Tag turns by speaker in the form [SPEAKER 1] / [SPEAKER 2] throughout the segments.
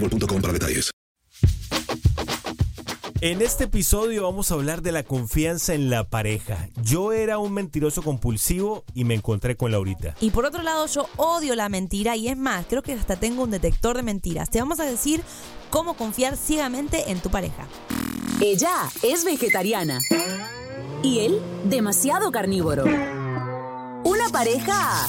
[SPEAKER 1] boostmobile.com para detalles.
[SPEAKER 2] En este episodio vamos a hablar de la confianza en la pareja. Yo era un mentiroso compulsivo y me encontré con Laurita.
[SPEAKER 3] Y por otro lado, yo odio la mentira y es más, creo que hasta tengo un detector de mentiras. Te vamos a decir cómo confiar ciegamente en tu pareja.
[SPEAKER 4] Ella es vegetariana y él demasiado carnívoro. Una pareja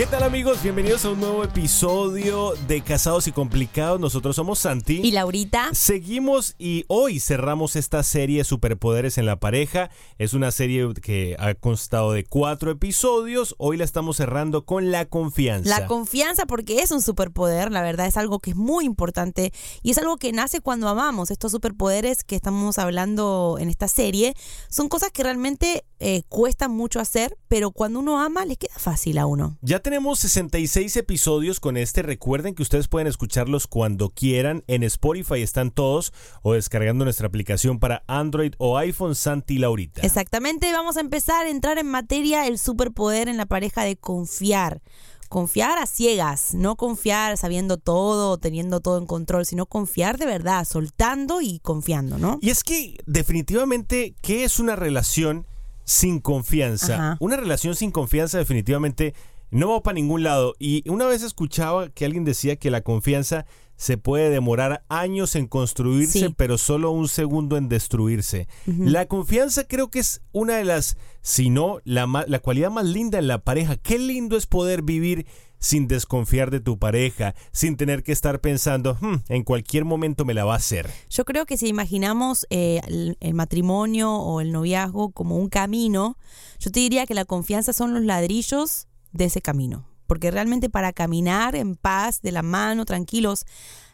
[SPEAKER 2] ¿Qué tal amigos? Bienvenidos a un nuevo episodio de Casados y Complicados. Nosotros somos Santi.
[SPEAKER 3] Y Laurita.
[SPEAKER 2] Seguimos y hoy cerramos esta serie Superpoderes en la pareja. Es una serie que ha constado de cuatro episodios. Hoy la estamos cerrando con la confianza.
[SPEAKER 3] La confianza porque es un superpoder, la verdad es algo que es muy importante y es algo que nace cuando amamos. Estos superpoderes que estamos hablando en esta serie son cosas que realmente eh, cuestan mucho hacer, pero cuando uno ama le queda fácil a uno.
[SPEAKER 2] Ya tenemos 66 episodios con este. Recuerden que ustedes pueden escucharlos cuando quieran. En Spotify están todos o descargando nuestra aplicación para Android o iPhone Santi Laurita.
[SPEAKER 3] Exactamente, vamos a empezar a entrar en materia el superpoder en la pareja de confiar. Confiar a ciegas, no confiar sabiendo todo, teniendo todo en control, sino confiar de verdad, soltando y confiando, ¿no?
[SPEAKER 2] Y es que definitivamente, ¿qué es una relación sin confianza?
[SPEAKER 3] Ajá.
[SPEAKER 2] Una relación sin confianza definitivamente no va para ningún lado. Y una vez escuchaba que alguien decía que la confianza se puede demorar años en construirse,
[SPEAKER 3] Sí.
[SPEAKER 2] pero solo un segundo en destruirse. La confianza creo que es una de las, si no, la, la cualidad más linda en la pareja. Qué lindo es poder vivir sin desconfiar de tu pareja, sin tener que estar pensando, "Hmm, en cualquier momento me la va a hacer.
[SPEAKER 3] Yo creo que si imaginamos eh, el, matrimonio o el noviazgo como un camino, yo te diría que la confianza son los ladrillos de ese camino. Porque realmente para caminar en paz, de la mano, tranquilos,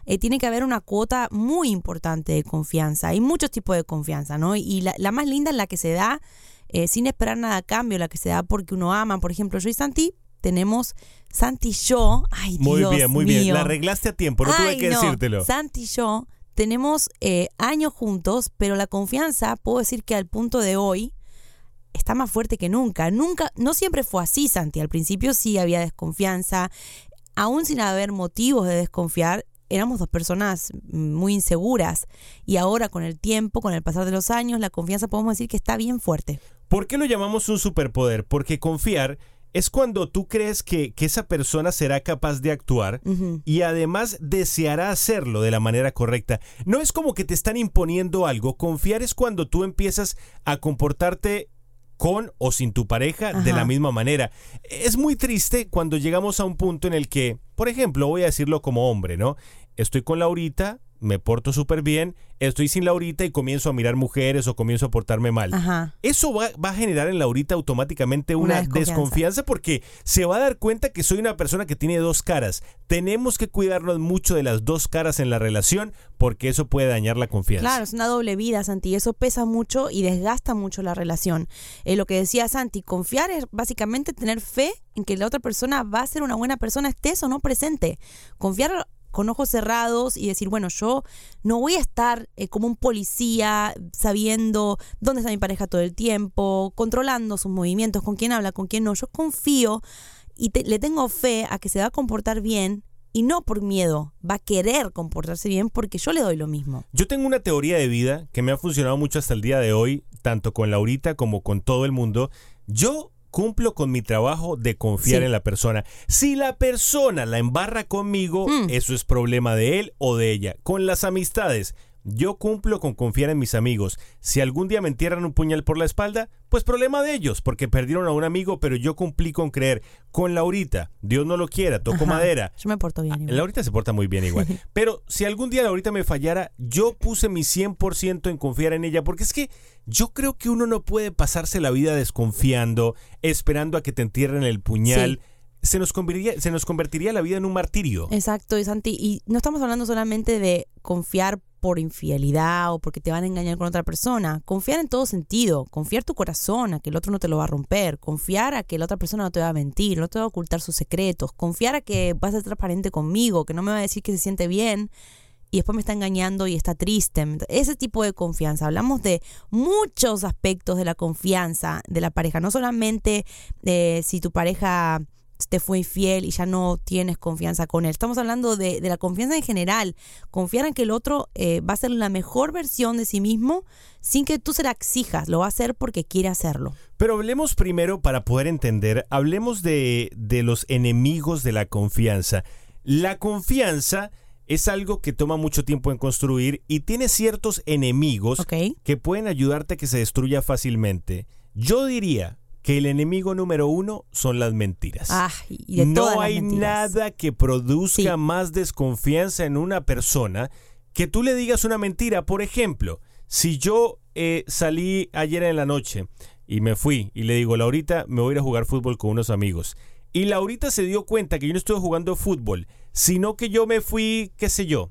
[SPEAKER 3] eh, tiene que haber una cuota muy importante de confianza. Hay muchos tipos de confianza, ¿no? Y la, la más linda es la que se da eh, sin esperar nada a cambio, la que se da porque uno ama. Por ejemplo, yo y Santi tenemos, Santi y yo, ay
[SPEAKER 2] Muy
[SPEAKER 3] Dios
[SPEAKER 2] bien, muy bien. La arreglaste a tiempo, no tuve que
[SPEAKER 3] no.
[SPEAKER 2] decírtelo.
[SPEAKER 3] Santi y yo tenemos eh, años juntos, pero la confianza, puedo decir que al punto de hoy, está más fuerte que nunca. Nunca, no siempre fue así, Santi. Al principio sí había desconfianza. Aún sin haber motivos de desconfiar, éramos dos personas mm, muy inseguras. Y ahora, con el tiempo, con el pasar de los años, la confianza podemos decir que está bien fuerte.
[SPEAKER 2] ¿Por qué lo llamamos un superpoder? Porque confiar es cuando tú crees que, que esa persona será capaz de actuar y además deseará hacerlo de la manera correcta. No es como que te están imponiendo algo. Confiar es cuando tú empiezas a comportarte con o sin tu pareja de la misma manera. Es muy triste cuando llegamos a un punto en el que, por ejemplo, voy a decirlo como hombre, ¿no? Estoy con Laurita, me porto súper bien, estoy sin Laurita y comienzo a mirar mujeres o comienzo a portarme mal.
[SPEAKER 3] Ajá.
[SPEAKER 2] Eso va, va a generar en Laurita automáticamente una,
[SPEAKER 3] Una
[SPEAKER 2] desconfianza.
[SPEAKER 3] desconfianza.
[SPEAKER 2] porque se va a dar cuenta que soy una persona que tiene dos caras. Tenemos que cuidarnos mucho de las dos caras en la relación porque eso puede dañar la confianza.
[SPEAKER 3] Claro, es una doble vida, Santi, eso pesa mucho y desgasta mucho la relación. Eh, lo que decía Santi, confiar es básicamente tener fe en que la otra persona va a ser una buena persona, estés o no presente. Confiar con ojos cerrados y decir, bueno, yo no voy a estar eh, como un policía sabiendo dónde está mi pareja todo el tiempo, controlando sus movimientos, con quién habla, con quién no. Yo confío y le tengo fe a que se va a comportar bien y no por miedo, va a querer comportarse bien porque yo le doy lo mismo.
[SPEAKER 2] Yo tengo una teoría de vida que me ha funcionado mucho hasta el día de hoy, tanto con Laurita como con todo el mundo. Yo cumplo con mi trabajo de confiar
[SPEAKER 3] Sí.
[SPEAKER 2] en la persona. Si la persona la embarra conmigo,
[SPEAKER 3] Mm.
[SPEAKER 2] eso es problema de él o de ella. Con las amistades, yo cumplo con confiar en mis amigos. Si algún día me entierran un puñal por la espalda, pues problema de ellos, porque perdieron a un amigo, pero yo cumplí con creer. Con Laurita, Dios no lo quiera, toco
[SPEAKER 3] Ajá.
[SPEAKER 2] madera.
[SPEAKER 3] Yo me porto bien. igual.
[SPEAKER 2] Laurita se porta muy bien igual. Pero si algún día Laurita me fallara, yo puse mi 100% en confiar en ella, porque es que yo creo que uno no puede pasarse la vida desconfiando, esperando a que te entierren el puñal. Se, nos convertiría, se nos convertiría la vida en un martirio.
[SPEAKER 3] Exacto, y Santi, y no estamos hablando solamente de confiar por infidelidad o porque te van a engañar con otra persona. Confiar en todo sentido. Confiar tu corazón a que el otro no te lo va a romper. Confiar a que la otra persona no te va a mentir, no te va a ocultar sus secretos. Confiar a que vas a ser transparente conmigo, que no me va a decir que se siente bien y después me está engañando y está triste. Ese tipo de confianza. Hablamos de muchos aspectos de la confianza de la pareja. No solamente eh, si tu pareja te fue infiel y ya no tienes confianza con él. Estamos hablando de, de la confianza en general. Confiar en que el otro eh, va a ser la mejor versión de sí mismo sin que tú se la exijas. Lo va a hacer porque quiere hacerlo.
[SPEAKER 2] Pero hablemos primero, para poder entender, hablemos de, de los enemigos de la confianza. La confianza es algo que toma mucho tiempo en construir y tiene ciertos enemigos que pueden ayudarte a que se destruya fácilmente. Yo diría que el enemigo número uno son las mentiras.
[SPEAKER 3] Ah, y de todas
[SPEAKER 2] no hay
[SPEAKER 3] mentiras.
[SPEAKER 2] nada que produzca
[SPEAKER 3] Sí.
[SPEAKER 2] más desconfianza en una persona que tú le digas una mentira. Por ejemplo, si yo eh, salí ayer en la noche y me fui y le digo, Laurita, me voy a ir a jugar fútbol con unos amigos. Y Laurita se dio cuenta que yo no estuve jugando fútbol, sino que yo me fui, qué sé yo,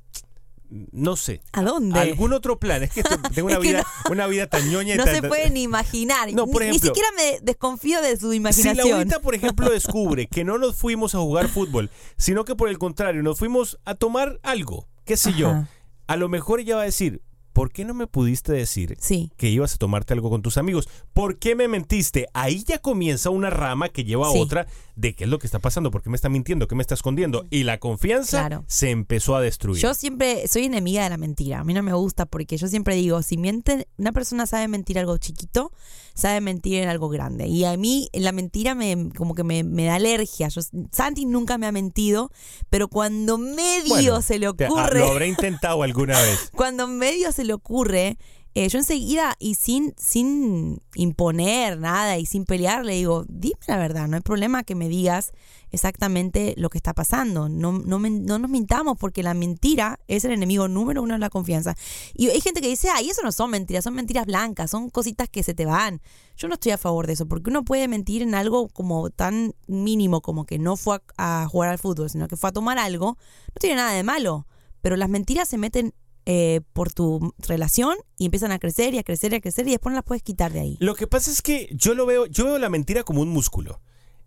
[SPEAKER 2] no sé.
[SPEAKER 3] ¿A dónde?
[SPEAKER 2] ¿Algún otro plan? Es que tengo una,
[SPEAKER 3] Es que
[SPEAKER 2] vida, una vida tan ñoña y
[SPEAKER 3] No
[SPEAKER 2] tan-
[SPEAKER 3] se puede ni imaginar.
[SPEAKER 2] No, por
[SPEAKER 3] Ni- ni,
[SPEAKER 2] ejemplo-
[SPEAKER 3] siquiera me desconfío de su
[SPEAKER 2] Si
[SPEAKER 3] imaginación.
[SPEAKER 2] Laurita, por ejemplo, descubre que no nos fuimos a jugar fútbol, sino que por el contrario, nos fuimos a tomar algo, qué sé yo, a lo mejor ella va a decir, ¿por qué no me pudiste decir
[SPEAKER 3] Sí.
[SPEAKER 2] que ibas a tomarte algo con tus amigos? ¿Por qué me mentiste? Ahí ya comienza una rama que lleva a
[SPEAKER 3] Sí.
[SPEAKER 2] otra de qué es lo que está pasando, por qué me está mintiendo, qué me está escondiendo. Y la confianza
[SPEAKER 3] Claro.
[SPEAKER 2] se empezó a destruir.
[SPEAKER 3] Yo siempre soy enemiga de la mentira. A mí no me gusta porque yo siempre digo, si miente, una persona sabe mentir algo chiquito, sabe mentir en algo grande. Y a mí la mentira me como que me, me da alergia. Yo, Santi nunca me ha mentido, pero cuando medio
[SPEAKER 2] Bueno,
[SPEAKER 3] se le
[SPEAKER 2] te- ah,
[SPEAKER 3] ocurre,
[SPEAKER 2] Lo habré intentado alguna vez.
[SPEAKER 3] cuando medio se le ocurre, eh, yo enseguida y sin, sin imponer nada y sin pelear, le digo, dime la verdad, no hay problema que me digas exactamente lo que está pasando. No, no, no nos mintamos porque la mentira es el enemigo número uno de la confianza. Y hay gente que dice, ay, eso no son mentiras, son mentiras blancas, son cositas que se te van. Yo no estoy a favor de eso, porque uno puede mentir en algo como tan mínimo como que no fue a jugar al fútbol, sino que fue a tomar algo. No tiene nada de malo, pero las mentiras se meten eh, por tu relación y empiezan a crecer y a crecer y a crecer y después no las puedes quitar de ahí.
[SPEAKER 2] Lo que pasa es que yo lo veo, yo veo la mentira como un músculo.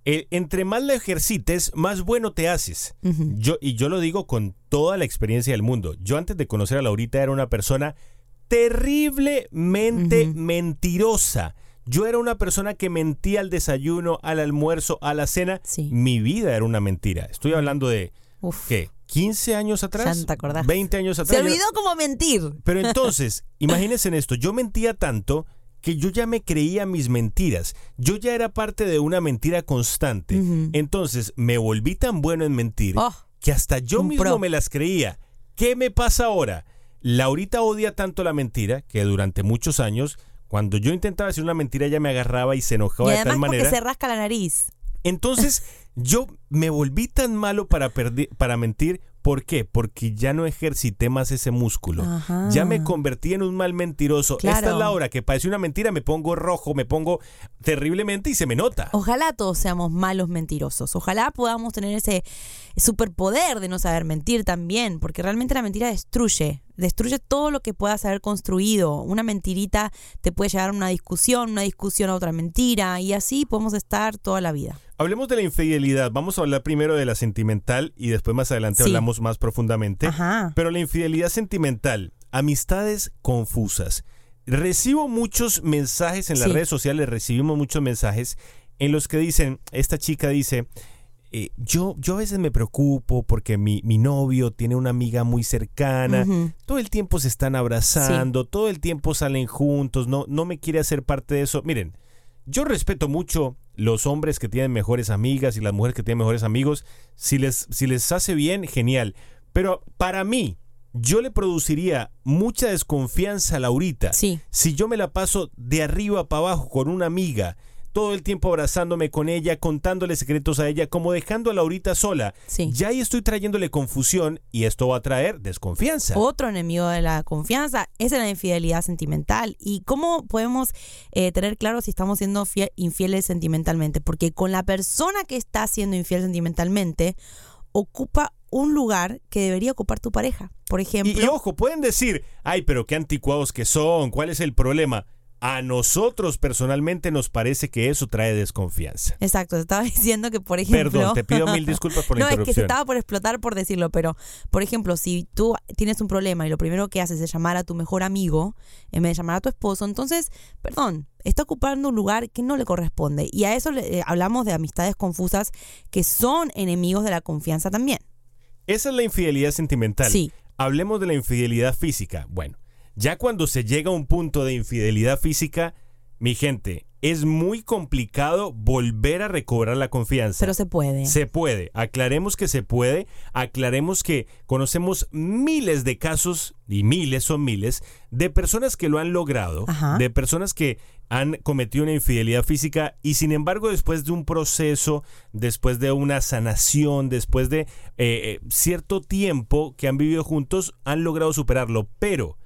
[SPEAKER 2] Eh, entre más la ejercites, más bueno te haces. Yo, y yo lo digo con toda la experiencia del mundo. Yo antes de conocer a Laurita era una persona terriblemente mentirosa. Yo era una persona que mentía al desayuno, al almuerzo, a la cena.
[SPEAKER 3] Sí.
[SPEAKER 2] Mi vida era una mentira. Estoy hablando de,
[SPEAKER 3] Uf.
[SPEAKER 2] ¿qué? ¿15 años atrás?
[SPEAKER 3] Ya no te acordás.
[SPEAKER 2] 20 años atrás.
[SPEAKER 3] Se olvidó cómo mentir.
[SPEAKER 2] pero entonces, imagínense en esto, yo mentía tanto que yo ya me creía mis mentiras. Yo ya era parte de una mentira constante. Entonces, me volví tan bueno en mentir
[SPEAKER 3] Oh,
[SPEAKER 2] que hasta yo mismo
[SPEAKER 3] pro.
[SPEAKER 2] me las creía. ¿Qué me pasa ahora? Laurita odia tanto la mentira que durante muchos años, Cuando yo intentaba decir una mentira, ella me agarraba y se enojaba
[SPEAKER 3] y
[SPEAKER 2] de tal
[SPEAKER 3] porque
[SPEAKER 2] manera.
[SPEAKER 3] se rasca la nariz.
[SPEAKER 2] Entonces, yo me volví tan malo para, perdi- para mentir. ¿Por qué? Porque ya no ejercité más ese músculo.
[SPEAKER 3] Ajá.
[SPEAKER 2] Ya me convertí en un mal mentiroso. Esta es la hora que parece una mentira, me pongo rojo, me pongo terriblemente y se me nota.
[SPEAKER 3] Ojalá todos seamos malos mentirosos. Ojalá podamos tener ese superpoder de no saber mentir también, porque realmente la mentira destruye, destruye todo lo que puedas haber construido. Una mentirita te puede llevar a una discusión, una discusión a otra mentira, y así podemos estar toda la vida.
[SPEAKER 2] Hablemos de la infidelidad. Vamos a hablar primero de la sentimental y después más adelante
[SPEAKER 3] Sí.
[SPEAKER 2] hablamos más profundamente.
[SPEAKER 3] Ajá.
[SPEAKER 2] Pero la infidelidad sentimental, amistades confusas. Recibo muchos mensajes en las
[SPEAKER 3] Sí.
[SPEAKER 2] redes sociales, recibimos muchos mensajes en los que dicen, esta chica dice, eh, yo, yo a veces me preocupo porque mi, mi novio tiene una amiga muy cercana, todo el tiempo se están abrazando, todo el tiempo salen juntos, no, no me quiere hacer parte de eso. Miren, yo respeto mucho los hombres que tienen mejores amigas y las mujeres que tienen mejores amigos. Si les, si les hace bien, genial. Pero para mí, yo le produciría mucha desconfianza a Laurita
[SPEAKER 3] Sí.
[SPEAKER 2] si yo me la paso de arriba para abajo con una amiga, todo el tiempo abrazándome con ella, contándole secretos a ella, como dejando a Laurita sola.
[SPEAKER 3] Sí.
[SPEAKER 2] Ya ahí estoy trayéndole confusión y esto va a traer desconfianza.
[SPEAKER 3] Otro enemigo de la confianza es la infidelidad sentimental. ¿Y cómo podemos eh, tener claro si estamos siendo fie- infieles sentimentalmente? Porque con la persona que está siendo infiel sentimentalmente, ocupa un lugar que debería ocupar tu pareja. Por
[SPEAKER 2] Y,
[SPEAKER 3] ejemplo,
[SPEAKER 2] y ojo, pueden decir, ay, pero qué anticuados que son, ¿cuál es el problema? A nosotros personalmente nos parece que eso trae desconfianza.
[SPEAKER 3] Exacto, te estaba diciendo que, por ejemplo.
[SPEAKER 2] Perdón, te pido mil disculpas por la
[SPEAKER 3] no, es que se
[SPEAKER 2] interrupción.
[SPEAKER 3] estaba por explotar por decirlo, pero, por ejemplo, si tú tienes un problema y lo primero que haces es llamar a tu mejor amigo en vez de llamar a tu esposo, entonces, perdón, está ocupando un lugar que no le corresponde. Y a eso le- eh, hablamos de amistades confusas que son enemigos de la confianza también.
[SPEAKER 2] Esa es la infidelidad sentimental.
[SPEAKER 3] Sí.
[SPEAKER 2] Hablemos de la infidelidad física. Bueno, ya cuando se llega a un punto de infidelidad física, mi gente, es muy complicado volver a recobrar la confianza.
[SPEAKER 3] Pero se puede.
[SPEAKER 2] Se puede. Aclaremos que se puede. Aclaremos que conocemos miles de casos, y miles son miles, de personas que lo han logrado,
[SPEAKER 3] Ajá.
[SPEAKER 2] de personas que han cometido una infidelidad física y sin embargo después de un proceso, después de una sanación, después de eh, eh, cierto tiempo que han vivido juntos, han logrado superarlo. Pero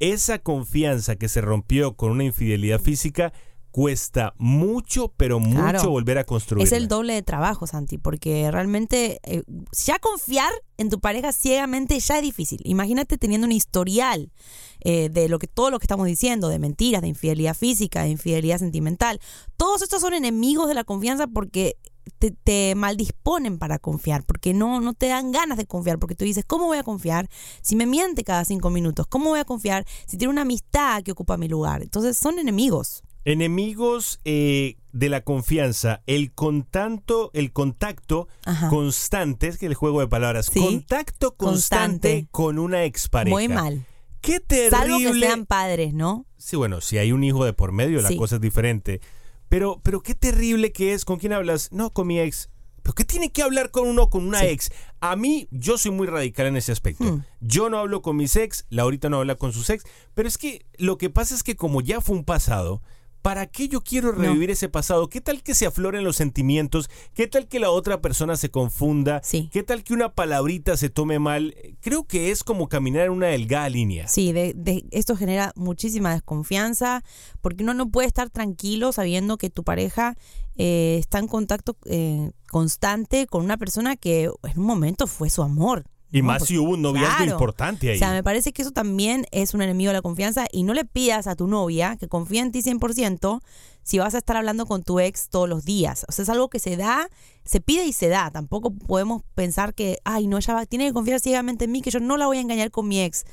[SPEAKER 2] esa confianza que se rompió con una infidelidad física cuesta mucho, pero mucho
[SPEAKER 3] Claro.
[SPEAKER 2] volver a construir.
[SPEAKER 3] Es el doble de trabajo, Santi, porque realmente eh, ya confiar en tu pareja ciegamente ya es difícil. Imagínate teniendo un historial eh, de lo que todo lo que estamos diciendo, de mentiras, de infidelidad física, de infidelidad sentimental. Todos estos son enemigos de la confianza porque te, te maldisponen para confiar, porque no, no te dan ganas de confiar, porque tú dices, ¿cómo voy a confiar si me miente cada cinco minutos? ¿Cómo voy a confiar si tiene una amistad que ocupa mi lugar? Entonces son enemigos.
[SPEAKER 2] Enemigos eh, de la confianza, el contacto, el contacto
[SPEAKER 3] Ajá.
[SPEAKER 2] constante, es que el juego de palabras,
[SPEAKER 3] Sí.
[SPEAKER 2] contacto constante,
[SPEAKER 3] Constante.
[SPEAKER 2] con una expareja.
[SPEAKER 3] Muy mal.
[SPEAKER 2] Qué terrible.
[SPEAKER 3] Salvo que sean padres, ¿no?
[SPEAKER 2] Sí, bueno, si hay un hijo de por medio, la
[SPEAKER 3] Sí.
[SPEAKER 2] cosa es diferente. Pero, pero qué terrible que es. ¿Con quién hablas? No, con mi ex. ¿Pero qué tiene que hablar con uno con una
[SPEAKER 3] Sí.
[SPEAKER 2] ex? A mí, yo soy muy radical en ese aspecto.
[SPEAKER 3] Hmm.
[SPEAKER 2] Yo no hablo con mis ex, Laurita no habla con sus ex. Pero es que lo que pasa es que como ya fue un pasado, ¿para qué yo quiero
[SPEAKER 3] No.
[SPEAKER 2] revivir ese pasado? ¿Qué tal que se afloren los sentimientos? ¿Qué tal que la otra persona se confunda?
[SPEAKER 3] Sí.
[SPEAKER 2] ¿Qué tal que una palabrita se tome mal? Creo que es como caminar en una delgada línea.
[SPEAKER 3] Sí, de, de- esto genera muchísima desconfianza porque uno no puede estar tranquilo sabiendo que tu pareja eh, está en contacto eh, constante con una persona que en un momento fue su amor.
[SPEAKER 2] Y más
[SPEAKER 3] Porque-
[SPEAKER 2] si hubo un noviazgo
[SPEAKER 3] Claro.
[SPEAKER 2] importante ahí.
[SPEAKER 3] O sea, me parece que eso también es un enemigo de la confianza y no le pidas a tu novia que confíe en ti 100% si vas a estar hablando con tu ex todos los días. O sea, es algo que se da, se pide y se da. Tampoco podemos pensar que, ay, no, ella va- tiene que confiar ciegamente en mí, que yo no la voy a engañar con mi ex.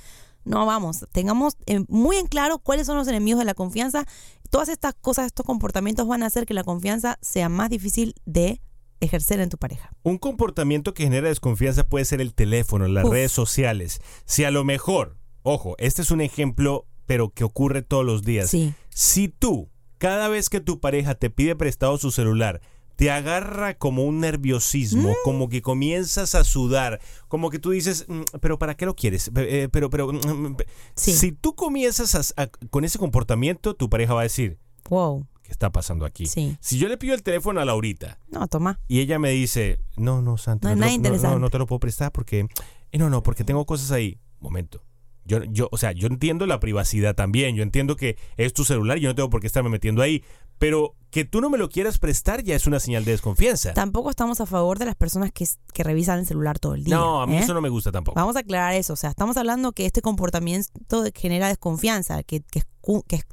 [SPEAKER 3] No, vamos, tengamos en- muy en claro cuáles son los enemigos de la confianza. Todas estas cosas, estos comportamientos van a hacer que la confianza sea más difícil de ejercer en tu pareja.
[SPEAKER 2] Un comportamiento que genera desconfianza puede ser el teléfono, las
[SPEAKER 3] Uf.
[SPEAKER 2] redes sociales. Si a lo mejor, ojo, este es un ejemplo, pero que ocurre todos los días.
[SPEAKER 3] Sí.
[SPEAKER 2] Si tú, cada vez que tu pareja te pide prestado su celular te agarra como un nerviosismo,
[SPEAKER 3] Mm.
[SPEAKER 2] como que comienzas a sudar, como que tú dices, "Mm, pero ¿para qué lo quieres? Eh, pero, pero, mm, pe-". si tú comienzas a- a- con ese comportamiento, tu pareja va a decir,
[SPEAKER 3] Wow.
[SPEAKER 2] ¿Qué está pasando aquí?
[SPEAKER 3] Sí.
[SPEAKER 2] Si yo le pido el teléfono a Laurita
[SPEAKER 3] No, toma.
[SPEAKER 2] y ella me dice, no, no, Santi,
[SPEAKER 3] No es
[SPEAKER 2] te
[SPEAKER 3] nada
[SPEAKER 2] lo-
[SPEAKER 3] interesante.
[SPEAKER 2] no, no te lo puedo prestar porque, eh, no, no, porque tengo cosas ahí. Momento. Yo, yo, o sea, yo entiendo la privacidad también, yo entiendo que es tu celular y yo no tengo por qué estarme metiendo ahí, pero que tú no me lo quieras prestar ya es una señal de desconfianza.
[SPEAKER 3] Tampoco estamos a favor de las personas que, que revisan el celular todo el día.
[SPEAKER 2] No, a mí
[SPEAKER 3] ¿eh?
[SPEAKER 2] eso no me gusta tampoco.
[SPEAKER 3] Vamos a aclarar eso. O sea, estamos hablando que este comportamiento genera desconfianza, que, que,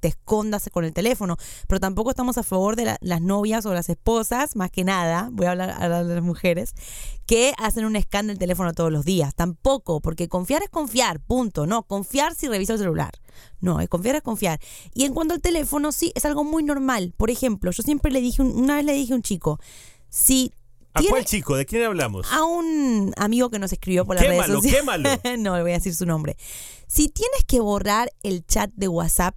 [SPEAKER 3] te escondas con el teléfono. Pero tampoco estamos a favor de la- las novias o las esposas, más que nada, voy a hablar, hablar de las mujeres, que hacen un scan del teléfono todos los días. Tampoco, porque confiar es confiar, punto. No, confiar si revisa el celular. No, confiar es confiar. Y en cuanto al teléfono, sí, es algo muy normal. Por ejemplo, yo siempre le dije, un- una vez le dije a un chico, si
[SPEAKER 2] ¿A cuál chico? ¿De quién hablamos?
[SPEAKER 3] a un amigo que nos escribió por las redes
[SPEAKER 2] Quémalo,
[SPEAKER 3] sociales.
[SPEAKER 2] quémalo.
[SPEAKER 3] no le voy a decir su nombre. Si tienes que borrar el chat de WhatsApp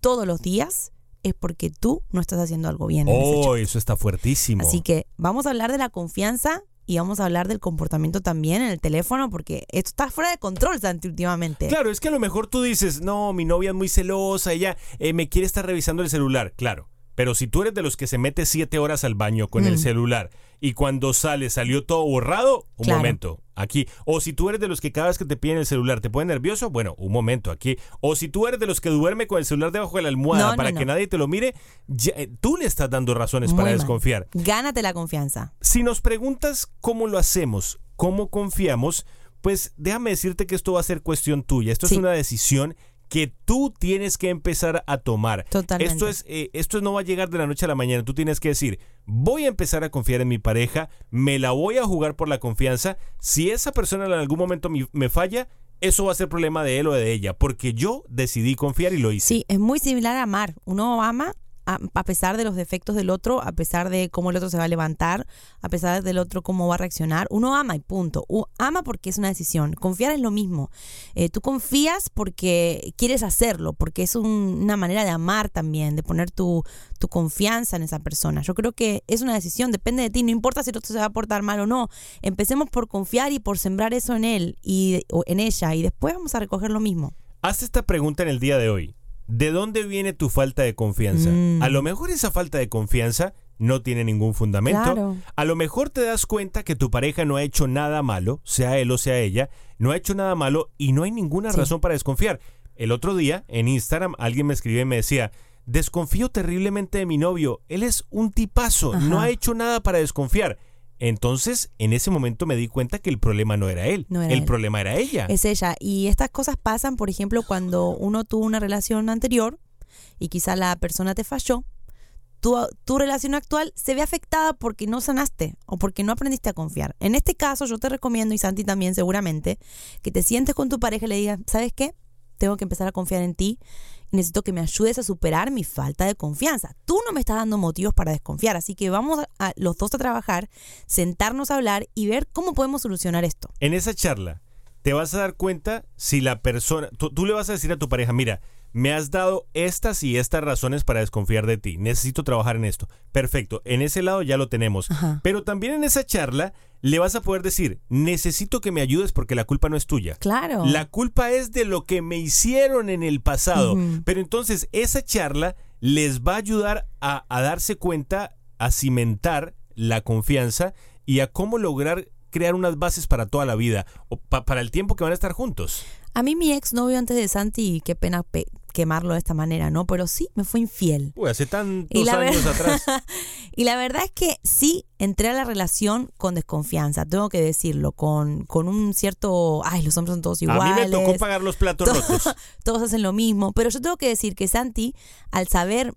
[SPEAKER 3] todos los días, es porque tú no estás haciendo algo bien. en ese
[SPEAKER 2] Oh, eso está fuertísimo.
[SPEAKER 3] Así que vamos a hablar de la confianza y vamos a hablar del comportamiento también en el teléfono, porque esto está fuera de control, Santi, últimamente.
[SPEAKER 2] Claro, es que a lo mejor tú dices, no, mi novia es muy celosa, ella eh, me quiere estar revisando el celular. Claro, pero si tú eres de los que se mete siete horas al baño con el
[SPEAKER 3] Mm.
[SPEAKER 2] celular y cuando sale salió todo borrado, un
[SPEAKER 3] Claro.
[SPEAKER 2] momento, aquí. O si tú eres de los que cada vez que te piden el celular te pone nervioso, bueno, un momento, aquí. O si tú eres de los que duerme con el celular debajo de la almohada
[SPEAKER 3] No,
[SPEAKER 2] para
[SPEAKER 3] no.
[SPEAKER 2] que nadie te lo mire, ya, eh, tú le estás dando razones
[SPEAKER 3] Muy
[SPEAKER 2] para
[SPEAKER 3] mal.
[SPEAKER 2] desconfiar.
[SPEAKER 3] Gánate la confianza.
[SPEAKER 2] Si nos preguntas cómo lo hacemos, cómo confiamos, pues déjame decirte que esto va a ser cuestión tuya. Esto
[SPEAKER 3] Sí.
[SPEAKER 2] es una decisión que tú tienes que empezar a tomar.
[SPEAKER 3] Totalmente.
[SPEAKER 2] Esto es, eh, esto no va a llegar de la noche a la mañana. Tú tienes que decir, voy a empezar a confiar en mi pareja, me la voy a jugar por la confianza. Si esa persona en algún momento me falla, eso va a ser problema de él o de ella, porque yo decidí confiar y lo hice.
[SPEAKER 3] Sí, es muy similar a amar. Uno ama a, pesar de los defectos del otro, a pesar de cómo el otro se va a levantar, a pesar del otro cómo va a reaccionar. Uno ama y punto. Ama porque es una decisión. Confiar es lo mismo. Eh, tú confías porque quieres hacerlo, porque es un- una manera de amar también, de poner tu, tu confianza en esa persona. Yo creo que es una decisión, depende de ti, no importa si el otro se va a portar mal o no. Empecemos por confiar y por sembrar eso en él y o en ella y después vamos a recoger lo mismo.
[SPEAKER 2] Haz esta pregunta en el día de hoy. ¿De dónde viene tu falta de confianza?
[SPEAKER 3] Mm.
[SPEAKER 2] A lo mejor esa falta de confianza no tiene ningún fundamento.
[SPEAKER 3] Claro.
[SPEAKER 2] A lo mejor te das cuenta que tu pareja no ha hecho nada malo, sea él o sea ella, no ha hecho nada malo y no hay ninguna
[SPEAKER 3] Sí.
[SPEAKER 2] razón para desconfiar. El otro día en Instagram alguien me escribió y me decía, desconfío terriblemente de mi novio, él es un tipazo, no ha hecho nada para desconfiar. Entonces, en ese momento me di cuenta que el problema no era él,
[SPEAKER 3] No era
[SPEAKER 2] el
[SPEAKER 3] él.
[SPEAKER 2] problema era ella.
[SPEAKER 3] Es ella. Y estas cosas pasan, por ejemplo, cuando uno tuvo una relación anterior y quizá la persona te falló. Tu, tu relación actual se ve afectada porque no sanaste o porque no aprendiste a confiar. En este caso, yo te recomiendo, y Santi también seguramente, que te sientes con tu pareja y le digas, ¿sabes qué? Tengo que empezar a confiar en ti necesito que me ayudes a superar mi falta de confianza. Tú no me estás dando motivos para desconfiar, así que vamos a, los dos a trabajar, sentarnos a hablar y ver cómo podemos solucionar esto.
[SPEAKER 2] En esa charla te vas a dar cuenta si la persona, tú le vas a decir a tu pareja, mira, me has dado estas y estas razones para desconfiar de ti, necesito trabajar en esto. Perfecto, en ese lado ya lo tenemos.
[SPEAKER 3] Ajá.
[SPEAKER 2] Pero también en esa charla le vas a poder decir, necesito que me ayudes porque la culpa no es tuya.
[SPEAKER 3] Claro.
[SPEAKER 2] La culpa es de lo que me hicieron en el pasado. Pero entonces esa charla les va a ayudar a, a darse cuenta, a cimentar la confianza y a cómo lograr crear unas bases para toda la vida o pa- para el tiempo que van a estar juntos.
[SPEAKER 3] A mí mi ex novio antes de Santi, qué pena pe- quemarlo de esta manera, ¿no? Pero sí, me fue infiel.
[SPEAKER 2] Uy, hace tantos
[SPEAKER 3] Y la,
[SPEAKER 2] años atrás.
[SPEAKER 3] y la verdad es que sí entré a la relación con desconfianza, tengo que decirlo, con, con un cierto, ay, los hombres son todos
[SPEAKER 2] A
[SPEAKER 3] iguales.
[SPEAKER 2] mí me tocó pagar los platos rotos.
[SPEAKER 3] todos hacen lo mismo, pero yo tengo que decir que Santi, al saber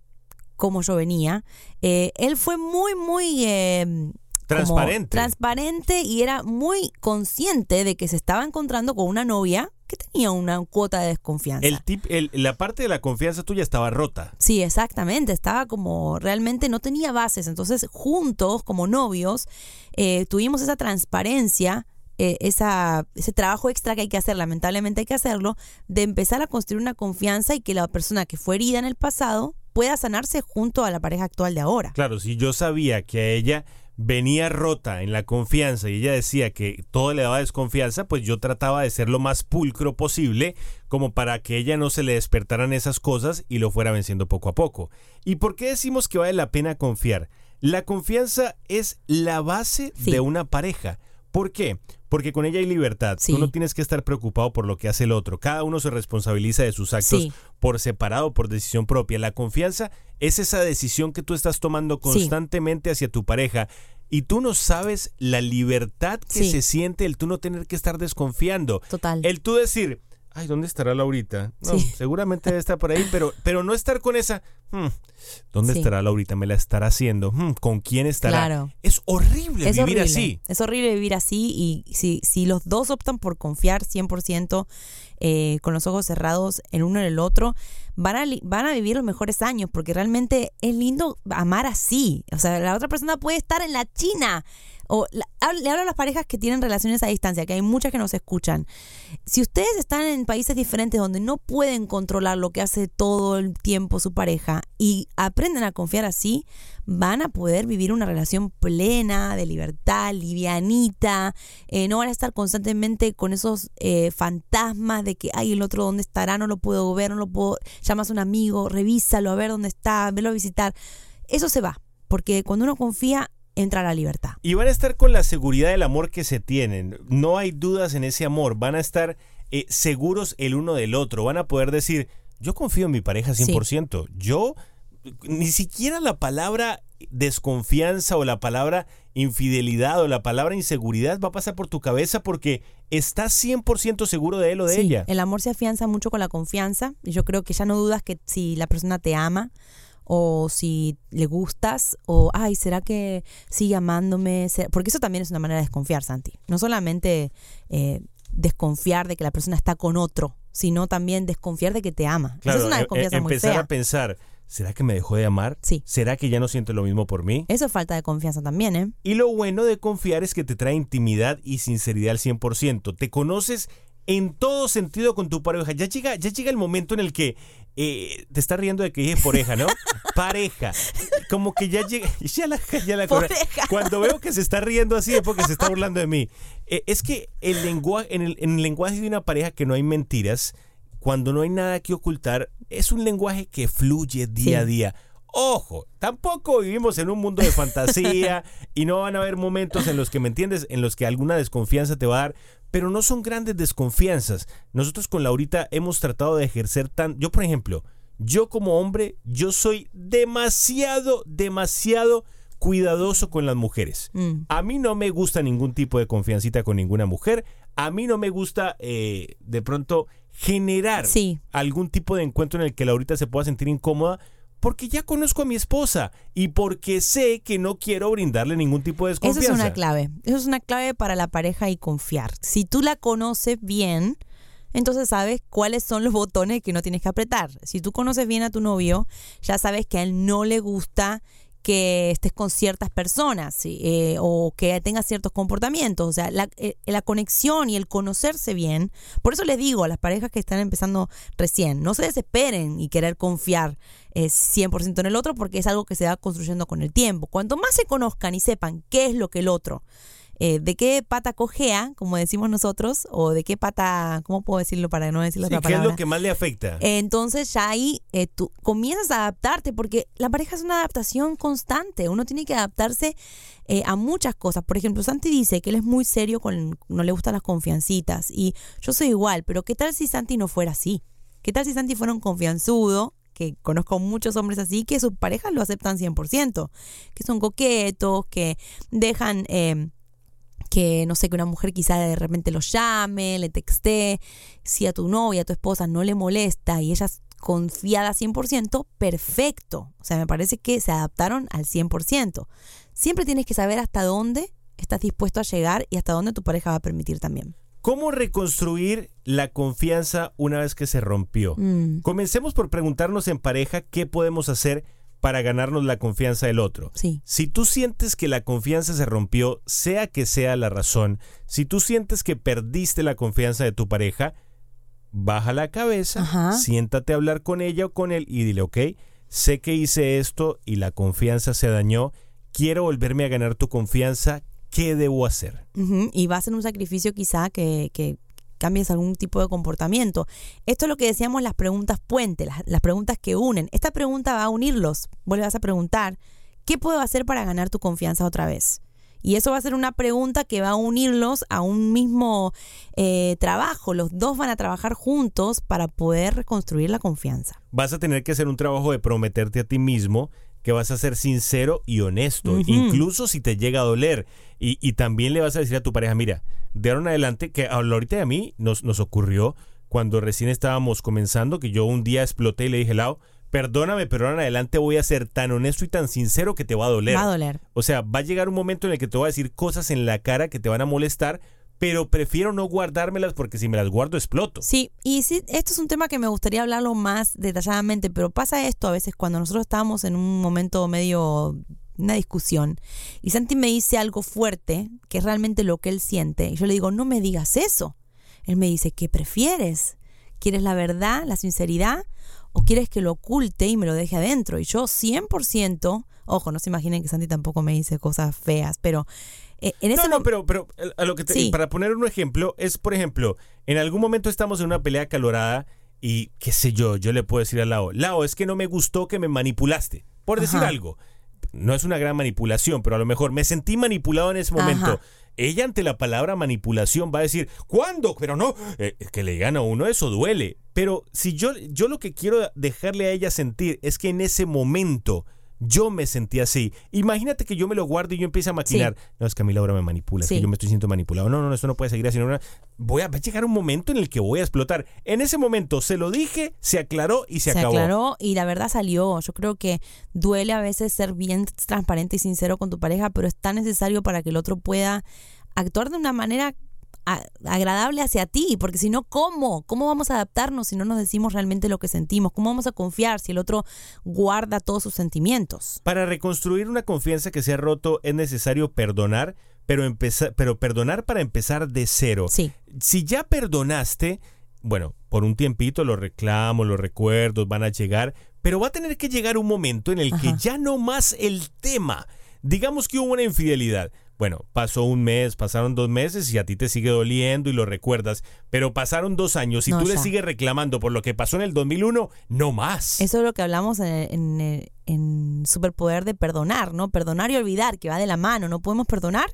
[SPEAKER 3] cómo yo venía, eh, él fue muy, muy... eh,
[SPEAKER 2] Transparente.
[SPEAKER 3] transparente y era muy consciente de que se estaba encontrando con una novia que tenía una cuota de desconfianza.
[SPEAKER 2] El tip, el- la parte de la confianza tuya estaba rota.
[SPEAKER 3] Sí, exactamente. Estaba como realmente no tenía bases. Entonces, juntos, como novios, eh, tuvimos esa transparencia, eh, esa, ese trabajo extra que hay que hacer, lamentablemente hay que hacerlo, de empezar a construir una confianza y que la persona que fue herida en el pasado pueda sanarse junto a la pareja actual de ahora.
[SPEAKER 2] Claro, si yo sabía que a ella venía rota en la confianza y ella decía que todo le daba desconfianza, pues yo trataba de ser lo más pulcro posible como para que ella no se le despertaran esas cosas y lo fuera venciendo poco a poco. ¿Y por qué decimos que vale la pena confiar? La confianza es la base de una pareja. ¿Por qué? Porque con ella hay libertad. Tú no tienes que estar preocupado por lo que hace el otro. Cada uno se responsabiliza de sus actos por separado, por decisión propia. La confianza es esa decisión que tú estás tomando constantemente hacia tu pareja. Y tú no sabes la libertad que se siente el tú no tener que estar desconfiando.
[SPEAKER 3] Total.
[SPEAKER 2] El tú decir, ay, ¿dónde estará Laurita? No, seguramente debe estar por ahí, pero, pero no estar con esa, hmm, ¿dónde estará Laurita? ¿Me la estará haciendo? Hmm, ¿Con quién estará?
[SPEAKER 3] Claro.
[SPEAKER 2] Es horrible vivir así.
[SPEAKER 3] Es horrible vivir así y si, si los dos optan por confiar 100% eh, con los ojos cerrados en uno en el otro, van a, van a vivir los mejores años porque realmente es lindo amar así. O sea, la otra persona puede estar en la China o le hablo a las parejas que tienen relaciones a distancia, que hay muchas que nos escuchan. Si ustedes están en países diferentes donde no pueden controlar lo que hace todo el tiempo su pareja y aprenden a confiar así, van a poder vivir una relación plena, de libertad, livianita, eh, no van a estar constantemente con esos eh, fantasmas de que, ay, el otro dónde estará, no lo puedo ver, no lo puedo, llamas a un amigo, revísalo, a ver dónde está, velo a visitar. Eso se va, porque cuando uno confía, entra la libertad.
[SPEAKER 2] Y van a estar con la seguridad del amor que se tienen. No hay dudas en ese amor. Van a estar eh, seguros el uno del otro. Van a poder decir, yo confío en mi pareja 100%. Yo, ni siquiera la palabra desconfianza o la palabra infidelidad o la palabra inseguridad va a pasar por tu cabeza porque estás 100% seguro de él o de ella.
[SPEAKER 3] El amor se afianza mucho con la confianza. y Yo creo que ya no dudas que si la persona te ama, o si le gustas, o, ay, ¿será que sigue amándome? Porque eso también es una manera de desconfiar, Santi. No solamente eh, desconfiar de que la persona está con otro, sino también desconfiar de que te ama.
[SPEAKER 2] Claro,
[SPEAKER 3] es una
[SPEAKER 2] e,
[SPEAKER 3] desconfianza
[SPEAKER 2] e,
[SPEAKER 3] muy
[SPEAKER 2] empezar a pensar, ¿será que me dejó de amar?
[SPEAKER 3] Sí.
[SPEAKER 2] ¿Será que ya no siente lo mismo por mí?
[SPEAKER 3] Eso es falta de confianza también, ¿eh?
[SPEAKER 2] Y lo bueno de confiar es que te trae intimidad y sinceridad al 100%. Te conoces en todo sentido con tu pareja. Ya llega, ya llega el momento en el que eh, te estás riendo de que dije pareja, ¿no? pareja. Como que ya llega, ya la, ya la Cuando veo que se está riendo así es porque se está burlando de mí. Eh, es que el lenguaje, en el, en el lenguaje de una pareja que no hay mentiras, cuando no hay nada que ocultar, es un lenguaje que fluye día a día. Ojo, tampoco vivimos en un mundo de fantasía y no van a haber momentos en los que, ¿me entiendes?, en los que alguna desconfianza te va a dar, pero no son grandes desconfianzas. Nosotros con Laurita hemos tratado de ejercer tan... Yo, por ejemplo, yo como hombre, yo soy demasiado, demasiado cuidadoso con las mujeres. Mm. A mí no me gusta ningún tipo de confiancita con ninguna mujer. A mí no me gusta eh, de pronto generar algún tipo de encuentro en el que Laurita se pueda sentir incómoda porque ya conozco a mi esposa y porque sé que no quiero brindarle ningún tipo de desconfianza.
[SPEAKER 3] Eso es una clave. Eso es una clave para la pareja y confiar. Si tú la conoces bien, entonces sabes cuáles son los botones que no tienes que apretar. Si tú conoces bien a tu novio, ya sabes que a él no le gusta que estés con ciertas personas eh, o que tengas ciertos comportamientos. O sea, eh, la, conexión y el conocerse bien. Por eso les digo a las parejas que están empezando recién, no se desesperen y querer confiar 100% eh, en el otro porque es algo que se va construyendo con el tiempo. Cuanto más se conozcan y sepan qué es lo que el otro eh, de qué pata cojea, como decimos nosotros, o de qué pata, ¿cómo puedo decirlo para no decirlo
[SPEAKER 2] sí,
[SPEAKER 3] otra
[SPEAKER 2] palabra? ¿Qué es lo que más le afecta?
[SPEAKER 3] entonces ya ahí eh, tú comienzas a adaptarte, porque la pareja es una adaptación constante, uno tiene que adaptarse eh, a muchas cosas. Por ejemplo, Santi dice que él es muy serio, con no le gustan las confiancitas, y yo soy igual, pero ¿qué tal si Santi no fuera así? ¿Qué tal si Santi fuera un confianzudo, que conozco muchos hombres así, que sus parejas lo aceptan 100%, que son coquetos, que dejan que no sé, que una mujer quizá de repente lo llame, le texte, si a tu novia, a tu esposa no le molesta y ella es confiada 100%, perfecto. O sea, me parece que se adaptaron al 100%. Siempre tienes que saber hasta dónde estás dispuesto a llegar y hasta dónde tu pareja va a permitir también.
[SPEAKER 2] ¿Cómo reconstruir la confianza una vez que se rompió? Mm. Comencemos por preguntarnos en pareja qué podemos hacer para ganarnos la confianza del otro. Si tú sientes que la confianza se rompió, sea que sea la razón, si tú sientes que perdiste la confianza de tu pareja, baja la cabeza, siéntate a hablar con ella o con él y dile, ok, sé que hice esto y la confianza se dañó, quiero volverme a ganar tu confianza, ¿qué debo hacer?
[SPEAKER 3] Y va a ser un sacrificio quizá que, que cambies algún tipo de comportamiento. Esto es lo que decíamos las preguntas puente, las, preguntas que unen. Esta pregunta va a unirlos. Vos le vas a preguntar, ¿qué puedo hacer para ganar tu confianza otra vez? Y eso va a ser una pregunta que va a unirlos a un mismo eh, trabajo. Los dos van a trabajar juntos para poder reconstruir la confianza.
[SPEAKER 2] Vas a tener que hacer un trabajo de prometerte a ti mismo que vas a ser sincero y honesto, incluso si te llega a doler. Y, y también le vas a decir a tu pareja, mira, de ahora en adelante, que ahorita a mí nos, nos ocurrió cuando recién estábamos comenzando, que yo un día exploté y le dije, Lau, perdóname, pero ahora en adelante voy a ser tan honesto y tan sincero que te va a doler.
[SPEAKER 3] Va a doler.
[SPEAKER 2] O sea, va a llegar un momento en el que te voy a decir cosas en la cara que te van a molestar, pero prefiero no guardármelas porque si me las guardo exploto.
[SPEAKER 3] Sí, y sí, esto es un tema que me gustaría hablarlo más detalladamente, pero pasa esto a veces cuando nosotros estamos en un momento medio una discusión y Santi me dice algo fuerte, que es realmente lo que él siente, y yo le digo, no me digas eso. Él me dice, ¿qué prefieres? ¿Quieres la verdad, la sinceridad? ¿O quieres que lo oculte y me lo deje adentro? Y yo 100%, ojo, no se imaginen que Santi tampoco me dice cosas feas, pero eh, en ese
[SPEAKER 2] no, no, pero, pero eh, a lo que te-
[SPEAKER 3] Sí.
[SPEAKER 2] para poner un ejemplo, es por ejemplo, en algún momento estamos en una pelea calorada y qué sé yo, yo le puedo decir a Lao, Lao, es que no me gustó que me manipulaste, por decir
[SPEAKER 3] Ajá.
[SPEAKER 2] algo. No es una gran manipulación, pero a lo mejor me sentí manipulado en ese momento.
[SPEAKER 3] Ajá.
[SPEAKER 2] Ella ante la palabra manipulación va a decir, ¿cuándo? Pero no, eh, que le digan a uno eso duele. Pero si yo, yo lo que quiero dejarle a ella sentir es que en ese momento yo me sentí así. Imagínate que yo me lo guardo y yo empiezo a maquinar. No, es que a mí Laura me manipula, es
[SPEAKER 3] Sí.
[SPEAKER 2] que yo me estoy sintiendo manipulado. No, no, no, eso no puede seguir así. no, no. Voy a, va a llegar un momento en el que voy a explotar. En ese momento se lo dije, se aclaró y se,
[SPEAKER 3] se
[SPEAKER 2] acabó.
[SPEAKER 3] aclaró y la verdad salió. Yo creo que duele a veces ser bien transparente y sincero con tu pareja, pero es tan necesario para que el otro pueda actuar de una manera agradable hacia ti, porque si no, ¿cómo? ¿Cómo vamos a adaptarnos si no nos decimos realmente lo que sentimos? ¿Cómo vamos a confiar si el otro guarda todos sus sentimientos?
[SPEAKER 2] Para reconstruir una confianza que se ha roto es necesario perdonar, pero, empezar, pero perdonar para empezar de cero.
[SPEAKER 3] Sí.
[SPEAKER 2] Si ya perdonaste, bueno, por un tiempito los reclamos, los recuerdos van a llegar, pero va a tener que llegar un momento en el que ya no más el tema. Digamos que hubo una infidelidad. Bueno, pasó un mes, pasaron dos meses y a ti te sigue doliendo y lo recuerdas, pero pasaron dos años y
[SPEAKER 3] No,
[SPEAKER 2] tú le sigues reclamando por lo que pasó en el 2001, no más.
[SPEAKER 3] Eso es lo que hablamos en, en, en Superpoder de perdonar, ¿no? Perdonar y olvidar, que va de la mano. No podemos perdonar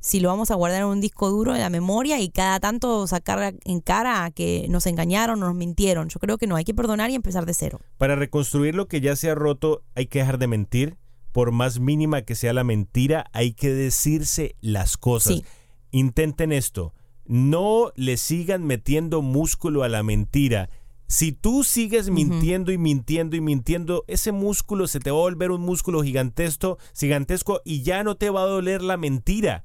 [SPEAKER 3] si lo vamos a guardar en un disco duro de la memoria y cada tanto sacar en cara a que nos engañaron o nos mintieron. Yo creo que no, hay que perdonar y empezar de cero.
[SPEAKER 2] Para reconstruir lo que ya se ha roto hay que dejar de mentir. Por más mínima que sea la mentira, hay que decirse las cosas.
[SPEAKER 3] Sí.
[SPEAKER 2] Intenten esto. No le sigan metiendo músculo a la mentira. Si tú sigues mintiendo y mintiendo y mintiendo, ese músculo se te va a volver un músculo gigantesco, gigantesco y ya no te va a doler la mentira.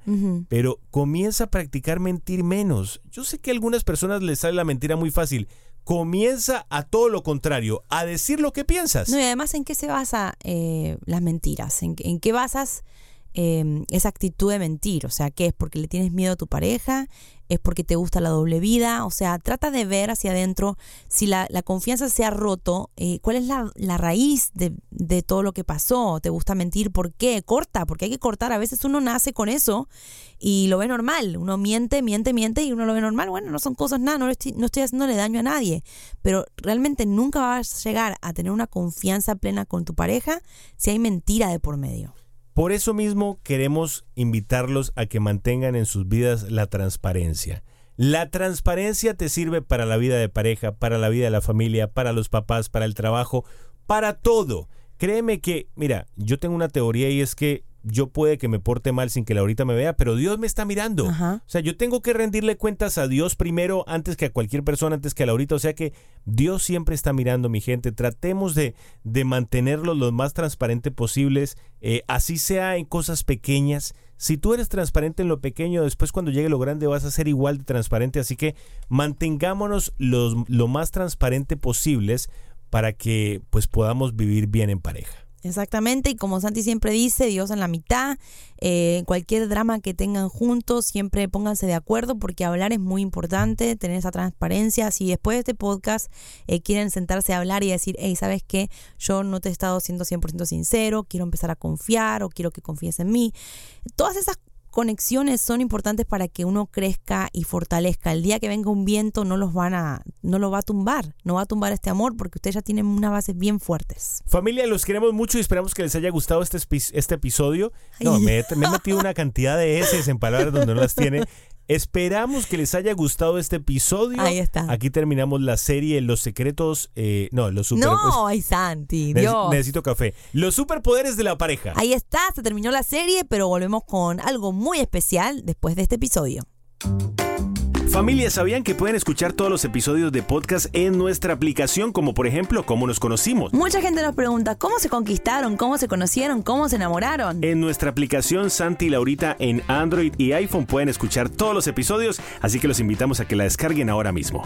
[SPEAKER 2] Pero comienza a practicar mentir menos. Yo sé que a algunas personas les sale la mentira muy fácil. Comienza a todo lo contrario, a decir lo que piensas.
[SPEAKER 3] No, y además, ¿en qué se basa eh, las mentiras? ¿En, en qué basas eh, esa actitud de mentir? O sea, ¿qué es? ¿Porque le tienes miedo a tu pareja? ¿Es porque te gusta la doble vida? O sea, trata de ver hacia adentro si la, confianza se ha roto, eh, cuál es la, raíz de, todo lo que pasó. ¿Te gusta mentir? ¿Por qué? Corta, porque hay que cortar. A veces uno nace con eso y lo ve normal. Uno miente, miente, miente y uno lo ve normal. Bueno, no son cosas nada, no, estoy, no estoy haciéndole daño a nadie. Pero realmente nunca vas a llegar a tener una confianza plena con tu pareja si hay mentira de por medio.
[SPEAKER 2] Por eso mismo queremos invitarlos a que mantengan en sus vidas la transparencia. La transparencia te sirve para la vida de pareja, para la vida de la familia, para los papás, para el trabajo, para todo. Créeme que, mira, yo tengo una teoría y es que yo puede que me porte mal sin que Laurita me vea, pero Dios me está mirando.
[SPEAKER 3] Ajá.
[SPEAKER 2] O sea, yo tengo que rendirle cuentas a Dios primero, antes que a cualquier persona, antes que a Laurita. O sea que Dios siempre está mirando, mi gente. Tratemos de, de mantenerlo lo más transparente posibles, eh, así sea en cosas pequeñas. Si tú eres transparente en lo pequeño, después cuando llegue lo grande vas a ser igual de transparente. Así que mantengámonos los- lo más transparente posibles para que pues podamos vivir bien en pareja.
[SPEAKER 3] Exactamente, y como Santi siempre dice, Dios en la mitad, eh, cualquier drama que tengan juntos, siempre pónganse de acuerdo porque hablar es muy importante, tener esa transparencia. Si después de este podcast eh, quieren sentarse a hablar y decir, hey, ¿sabes qué? Yo no te he estado siendo 100% sincero, quiero empezar a confiar o quiero que confíes en mí. Todas esas conexiones son importantes para que uno crezca y fortalezca. El día que venga un viento no los van a, no lo va a tumbar, no va a tumbar este amor porque ustedes ya tienen unas bases bien fuertes.
[SPEAKER 2] Familia, los queremos mucho y esperamos que les haya gustado este, este episodio. No, me, he metido una cantidad de S en palabras donde no las tiene. Esperamos que les haya gustado este episodio.
[SPEAKER 3] Ahí está.
[SPEAKER 2] Aquí terminamos la serie Los secretos. Eh, no, los super.
[SPEAKER 3] No, ay, Santi, Dios.
[SPEAKER 2] necesito café. Los superpoderes de la pareja.
[SPEAKER 3] Ahí está, se terminó la serie, pero volvemos con algo muy especial después de este episodio.
[SPEAKER 2] Familia, ¿sabían que pueden escuchar todos los episodios de podcast en nuestra aplicación, como por ejemplo, cómo nos conocimos?
[SPEAKER 3] Mucha gente nos pregunta, ¿cómo se conquistaron? ¿Cómo se conocieron? ¿Cómo se enamoraron?
[SPEAKER 2] En nuestra aplicación Santi y Laurita en Android y iPhone pueden escuchar todos los episodios, así que los invitamos a que la descarguen ahora mismo.